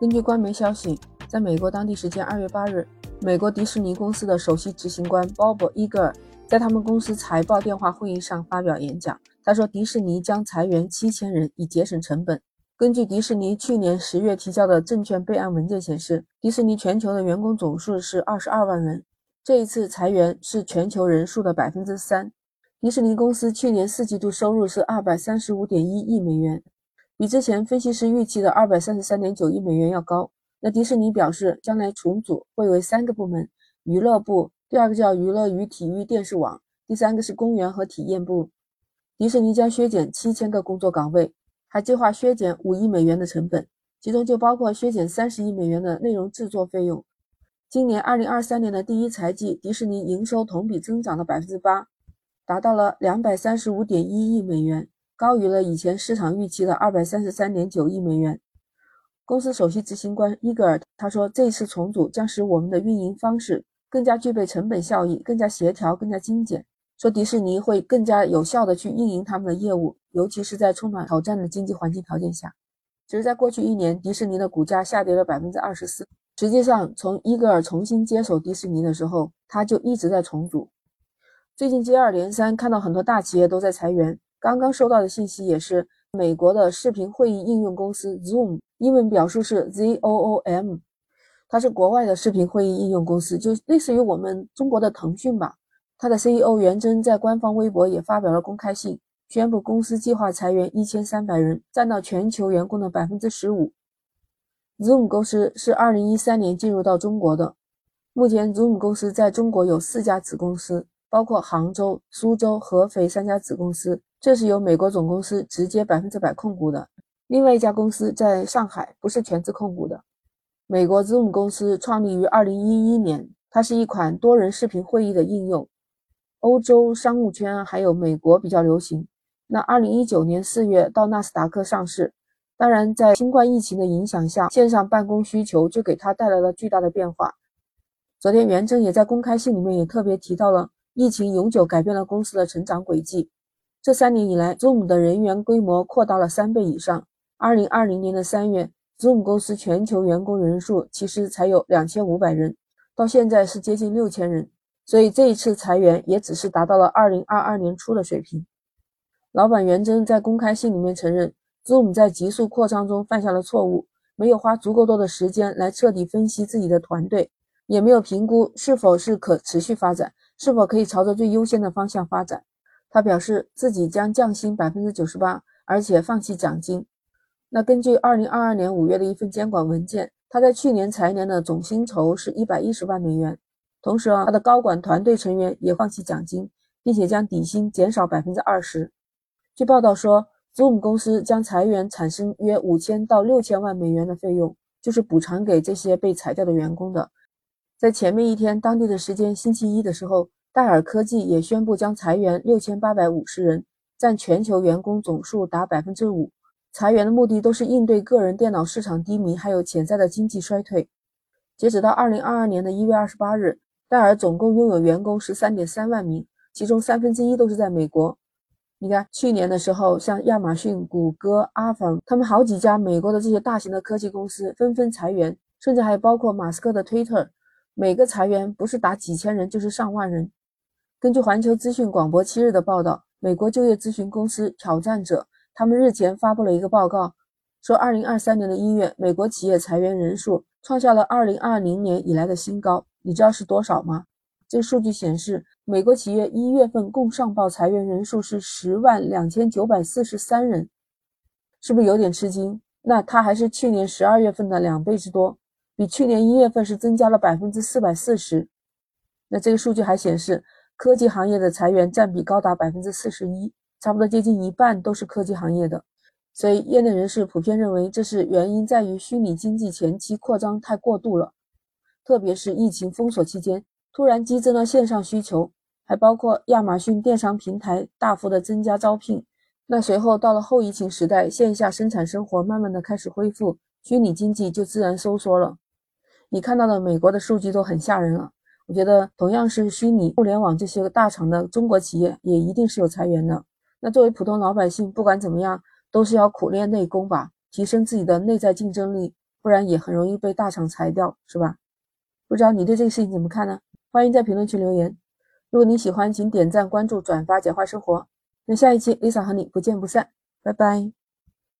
根据官媒消息，在美国当地时间二月八日，美国迪士尼公司的首席执行官鲍勃·伊格尔在他们公司财报电话会议上发表演讲。他说，迪士尼将裁员七千人以节省成本。根据迪士尼去年十月提交的证券备案文件显示，迪士尼全球的员工总数是二十二万人，这一次裁员是全球人数的百分之三。迪士尼公司去年四季度收入是二百三十五点一亿美元。比之前分析师预期的二百三十三点九亿美元要高。那迪士尼表示，将来重组会为三个部门：娱乐部，第二个叫娱乐与体育电视网，第三个是公园和体验部。迪士尼将削减七千个工作岗位，还计划削减五亿美元的成本，其中就包括削减三十亿美元的内容制作费用。今年二零二三年的第一财季，迪士尼营收同比增长了百分之八，达到了两百三十五点一亿美元。高于了以前市场预期的二百三十三点九亿美元。公司首席执行官伊格尔他说：“这次重组将使我们的运营方式更加具备成本效益，更加协调，更加精简。说迪士尼会更加有效地去运营他们的业务，尤其是在充满挑战的经济环境条件下。”只是在过去一年，迪士尼的股价下跌了百分之二十四。实际上，从伊格尔重新接手迪士尼的时候，他就一直在重组。最近接二连三看到很多大企业都在裁员。刚刚收到的信息也是，美国的视频会议应用公司 Zoom，英文表述是 Z O O M，它是国外的视频会议应用公司，就类似于我们中国的腾讯吧。它的 CEO 袁征在官方微博也发表了公开信，宣布公司计划裁员一千三百人，占到全球员工的百分之十五。Zoom 公司是二零一三年进入到中国的，目前 Zoom 公司在中国有四家子公司，包括杭州、苏州、合肥三家子公司。这是由美国总公司直接百分之百控股的，另外一家公司在上海不是全资控股的。美国 Zoom 公司创立于二零一一年，它是一款多人视频会议的应用，欧洲商务圈还有美国比较流行。那二零一九年四月到纳斯达克上市，当然在新冠疫情的影响下，线上办公需求就给它带来了巨大的变化。昨天袁征也在公开信里面也特别提到了，疫情永久改变了公司的成长轨迹。这三年以来，Zoom 的人员规模扩大了三倍以上。二零二零年的三月，Zoom 公司全球员工人数其实才有两千五百人，到现在是接近六千人。所以这一次裁员也只是达到了二零二二年初的水平。老板袁征在公开信里面承认，Zoom 在急速扩张中犯下了错误，没有花足够多的时间来彻底分析自己的团队，也没有评估是否是可持续发展，是否可以朝着最优先的方向发展。他表示自己将降薪百分之九十八，而且放弃奖金。那根据二零二二年五月的一份监管文件，他在去年财年的总薪酬是一百一十万美元。同时啊，他的高管团队成员也放弃奖金，并且将底薪减少百分之二十。据报道说，Zoom 公司将裁员产生约五千到六千万美元的费用，就是补偿给这些被裁掉的员工的。在前面一天当地的时间星期一的时候。戴尔科技也宣布将裁员六千八百五十人，占全球员工总数达百分之五。裁员的目的都是应对个人电脑市场低迷，还有潜在的经济衰退。截止到二零二二年的一月二十八日，戴尔总共拥有员工十三点三万名，其中三分之一都是在美国。你看，去年的时候，像亚马逊、谷歌、阿法，他们好几家美国的这些大型的科技公司纷纷裁员，甚至还包括马斯克的推特，每个裁员不是打几千人，就是上万人。根据环球资讯广播七日的报道，美国就业咨询公司挑战者他们日前发布了一个报告，说二零二三年的一月，美国企业裁员人数创下了二零二零年以来的新高。你知道是多少吗？这数据显示，美国企业一月份共上报裁员人数是十万两千九百四十三人，是不是有点吃惊？那它还是去年十二月份的两倍之多，比去年一月份是增加了百分之四百四十。那这个数据还显示。科技行业的裁员占比高达百分之四十一，差不多接近一半都是科技行业的。所以，业内人士普遍认为，这是原因在于虚拟经济前期扩张太过度了，特别是疫情封锁期间突然激增了线上需求，还包括亚马逊电商平台大幅的增加招聘。那随后到了后疫情时代，线下生产生活慢慢的开始恢复，虚拟经济就自然收缩了。你看到的美国的数据都很吓人了。我觉得同样是虚拟互联网这些个大厂的中国企业，也一定是有裁员的。那作为普通老百姓，不管怎么样，都是要苦练内功吧，提升自己的内在竞争力，不然也很容易被大厂裁掉，是吧？不知道你对这个事情怎么看呢？欢迎在评论区留言。如果你喜欢，请点赞、关注、转发，简化生活。那下一期 Lisa 和你不见不散，拜拜。